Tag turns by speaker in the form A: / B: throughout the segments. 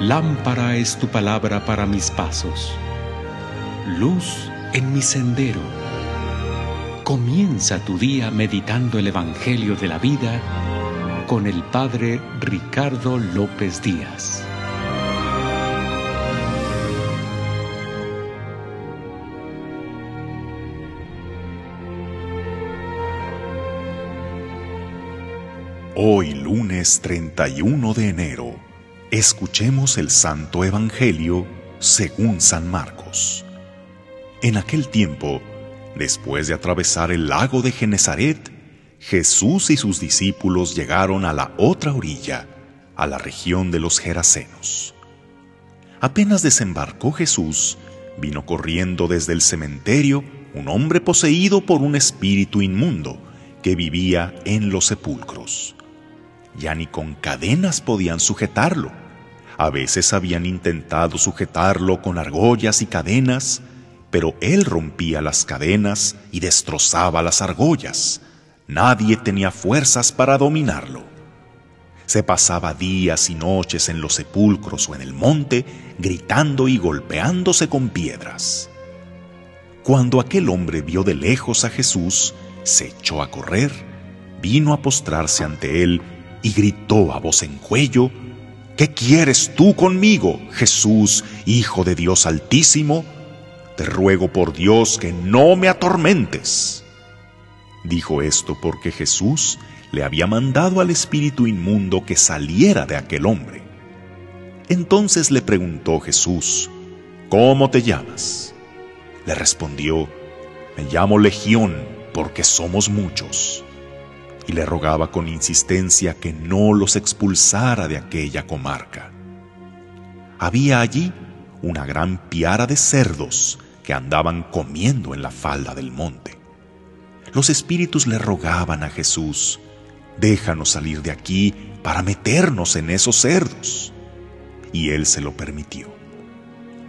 A: Lámpara es tu palabra para mis pasos, luz en mi sendero. Comienza tu día meditando el Evangelio de la vida con el Padre Ricardo López Díaz.
B: Hoy lunes 31 de enero Escuchemos el Santo Evangelio según San Marcos. En aquel tiempo, después de atravesar el lago de Genezaret, Jesús y sus discípulos llegaron a la otra orilla, a la región de los Gerasenos. Apenas desembarcó Jesús, vino corriendo desde el cementerio un hombre poseído por un espíritu inmundo que vivía en los sepulcros ya ni con cadenas podían sujetarlo. A veces habían intentado sujetarlo con argollas y cadenas, pero él rompía las cadenas y destrozaba las argollas. Nadie tenía fuerzas para dominarlo. Se pasaba días y noches en los sepulcros o en el monte, gritando y golpeándose con piedras. Cuando aquel hombre vio de lejos a Jesús, se echó a correr, vino a postrarse ante él y gritó a voz en cuello, ¿Qué quieres tú conmigo, Jesús, Hijo de Dios Altísimo? Te ruego por Dios que no me atormentes. Dijo esto porque Jesús le había mandado al espíritu inmundo que saliera de aquel hombre. Entonces le preguntó Jesús, ¿Cómo te llamas? Le respondió, Me llamo Legión porque somos muchos y le rogaba con insistencia que no los expulsara de aquella comarca. Había allí una gran piara de cerdos que andaban comiendo en la falda del monte. Los espíritus le rogaban a Jesús, déjanos salir de aquí para meternos en esos cerdos. Y él se lo permitió.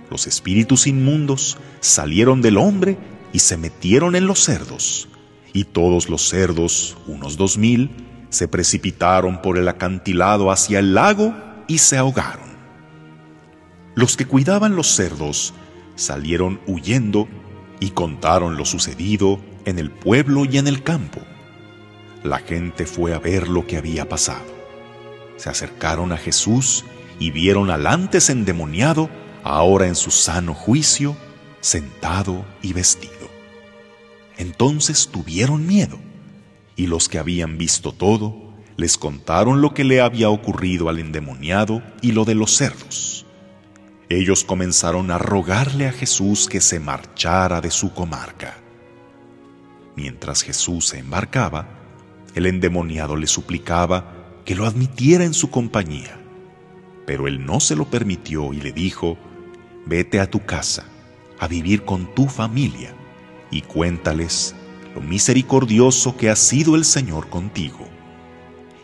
B: Los espíritus inmundos salieron del hombre y se metieron en los cerdos y todos los cerdos, unos dos mil, se precipitaron por el acantilado hacia el lago y se ahogaron. Los que cuidaban los cerdos salieron huyendo y contaron lo sucedido en el pueblo y en el campo. La gente fue a ver lo que había pasado. Se acercaron a Jesús y vieron al antes endemoniado, ahora en su sano juicio, sentado y vestido. Entonces tuvieron miedo, y los que habían visto todo les contaron lo que le había ocurrido al endemoniado y lo de los cerdos. Ellos comenzaron a rogarle a Jesús que se marchara de su comarca. Mientras Jesús se embarcaba, el endemoniado le suplicaba que lo admitiera en su compañía, pero él no se lo permitió y le dijo, vete a tu casa, a vivir con tu familia y cuéntales lo misericordioso que ha sido el Señor contigo.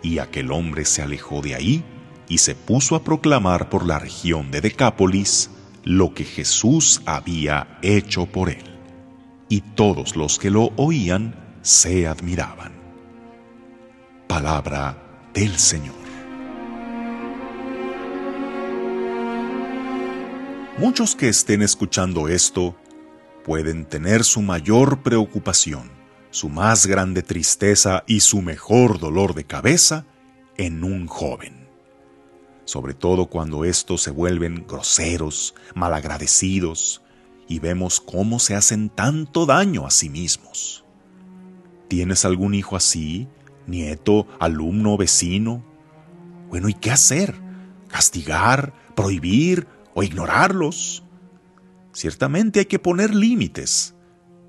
B: Y aquel hombre se alejó de ahí y se puso a proclamar por la región de Decápolis lo que Jesús había hecho por él. Y todos los que lo oían se admiraban. Palabra del Señor. Muchos que estén escuchando esto pueden tener su mayor preocupación, su más grande tristeza y su mejor dolor de cabeza en un joven. Sobre todo cuando estos se vuelven groseros, malagradecidos, y vemos cómo se hacen tanto daño a sí mismos. ¿Tienes algún hijo así? ¿Nieto, alumno, vecino? Bueno, ¿y qué hacer? ¿Castigar, prohibir o ignorarlos? Ciertamente hay que poner límites,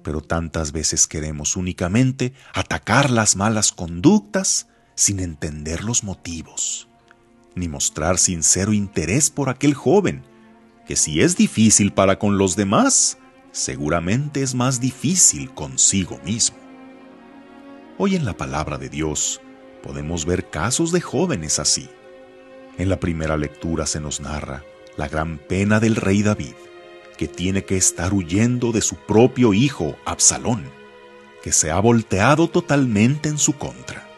B: pero tantas veces queremos únicamente atacar las malas conductas sin entender los motivos, ni mostrar sincero interés por aquel joven, que si es difícil para con los demás, seguramente es más difícil consigo mismo. Hoy en la palabra de Dios podemos ver casos de jóvenes así. En la primera lectura se nos narra la gran pena del rey David, que tiene que estar huyendo de su propio hijo, Absalón, que se ha volteado totalmente en su contra.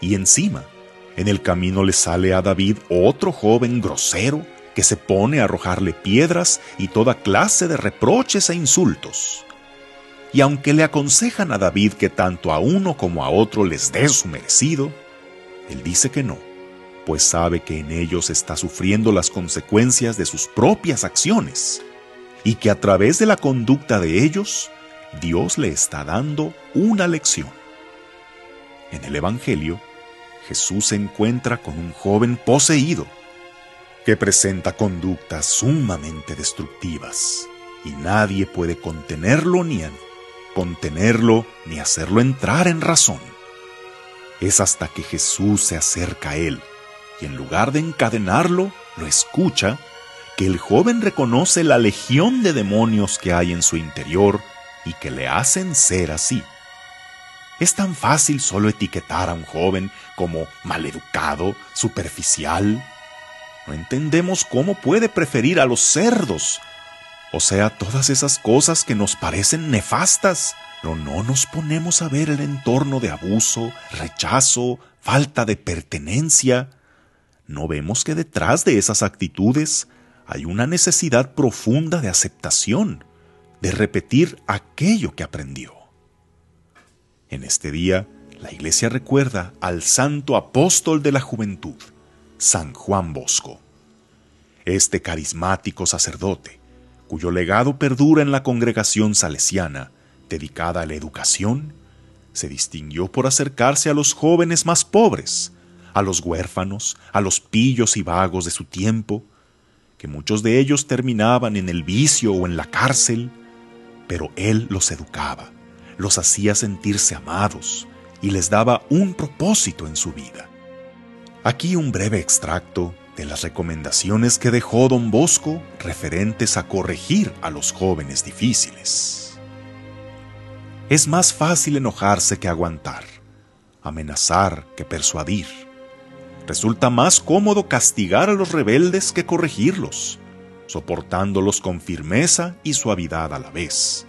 B: Y encima, en el camino le sale a David otro joven grosero que se pone a arrojarle piedras y toda clase de reproches e insultos y aunque le aconsejan a David que tanto a uno como a otro les dé su merecido, él dice que no, pues sabe que en ellos está sufriendo las consecuencias de sus propias acciones, y que a través de la conducta de ellos, Dios le está dando una lección. En el Evangelio, Jesús se encuentra con un joven poseído, que presenta conductas sumamente destructivas, y nadie puede contenerlo ni contenerlo ni hacerlo entrar en razón. Es hasta que Jesús se acerca a él y en lugar de encadenarlo, lo escucha, que el joven reconoce la legión de demonios que hay en su interior y que le hacen ser así. Es tan fácil solo etiquetar a un joven como maleducado, superficial. No entendemos cómo puede preferir a los cerdos o sea, todas esas cosas que nos parecen nefastas, pero no nos ponemos a ver el entorno de abuso, rechazo, falta de pertenencia. No vemos que detrás de esas actitudes hay una necesidad profunda de aceptación, de repetir aquello que aprendió. En este día, la Iglesia recuerda al santo apóstol de la juventud, San Juan Bosco. Este carismático sacerdote, cuyo legado perdura en la congregación salesiana, dedicada a la educación, se distinguió por acercarse a los jóvenes más pobres, a los huérfanos, a los pillos y vagos de su tiempo, que muchos de ellos terminaban en el vicio o en la cárcel, pero él los educaba, los hacía sentirse amados y les daba un propósito en su vida. Aquí un breve extracto de las recomendaciones que dejó don Bosco referentes a corregir a los jóvenes difíciles. Es más fácil enojarse que aguantar, amenazar que persuadir. Resulta más cómodo castigar a los rebeldes que corregirlos, soportándolos con firmeza y suavidad a la vez.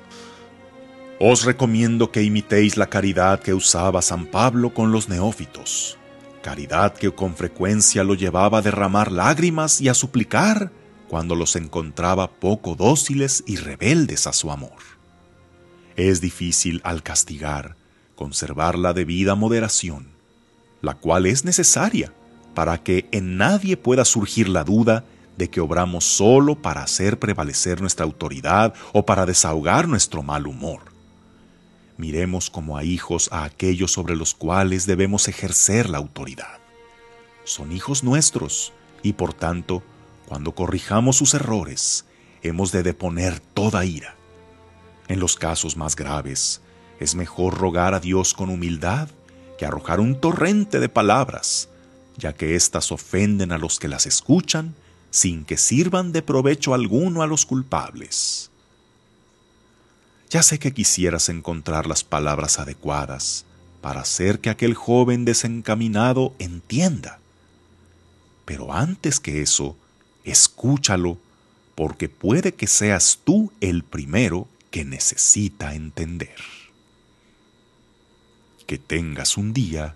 B: Os recomiendo que imitéis la caridad que usaba San Pablo con los neófitos, caridad que con frecuencia lo llevaba a derramar lágrimas y a suplicar cuando los encontraba poco dóciles y rebeldes a su amor. Es difícil al castigar conservar la debida moderación, la cual es necesaria para que en nadie pueda surgir la duda de que obramos solo para hacer prevalecer nuestra autoridad o para desahogar nuestro mal humor miremos como a hijos a aquellos sobre los cuales debemos ejercer la autoridad. Son hijos nuestros y por tanto, cuando corrijamos sus errores, hemos de deponer toda ira. En los casos más graves, es mejor rogar a Dios con humildad que arrojar un torrente de palabras, ya que éstas ofenden a los que las escuchan sin que sirvan de provecho alguno a los culpables. Ya sé que quisieras encontrar las palabras adecuadas para hacer que aquel joven desencaminado entienda. Pero antes que eso, escúchalo, porque puede que seas tú el primero que necesita entender. Que tengas un día